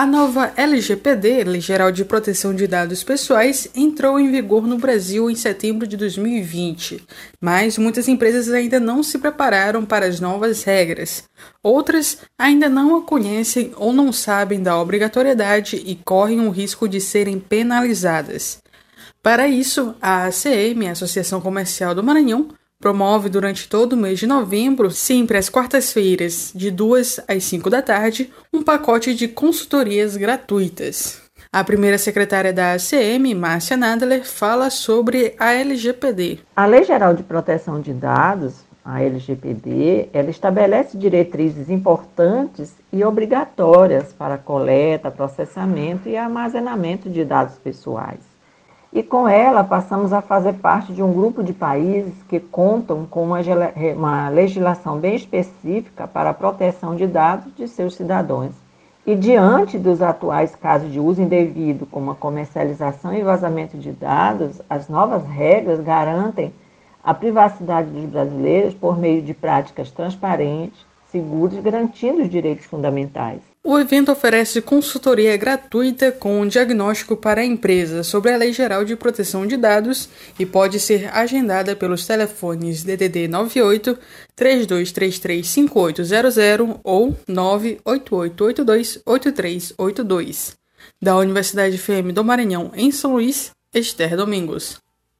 A nova LGPD, Lei Geral de Proteção de Dados Pessoais, entrou em vigor no Brasil em setembro de 2020, mas muitas empresas ainda não se prepararam para as novas regras. Outras ainda não a conhecem ou não sabem da obrigatoriedade e correm o risco de serem penalizadas. Para isso, a ACM, Associação Comercial do Maranhão, promove durante todo o mês de novembro, sempre às quartas-feiras, de 2 às 5 da tarde, um pacote de consultorias gratuitas. A primeira secretária da ACM, Márcia Nadler, fala sobre a LGPD. A Lei Geral de Proteção de Dados, a LGPD, ela estabelece diretrizes importantes e obrigatórias para coleta, processamento e armazenamento de dados pessoais e com ela passamos a fazer parte de um grupo de países que contam com uma, uma legislação bem específica para a proteção de dados de seus cidadãos. E diante dos atuais casos de uso indevido, como a comercialização e vazamento de dados, as novas regras garantem a privacidade dos brasileiros por meio de práticas transparentes, seguras, garantindo os direitos fundamentais. O evento oferece consultoria gratuita com um diagnóstico para a empresa sobre a Lei Geral de Proteção de Dados e pode ser agendada pelos telefones DDD 98 3233 5800 ou 98882 8382. Da Universidade FM do Maranhão, em São Luís, Esther Domingos.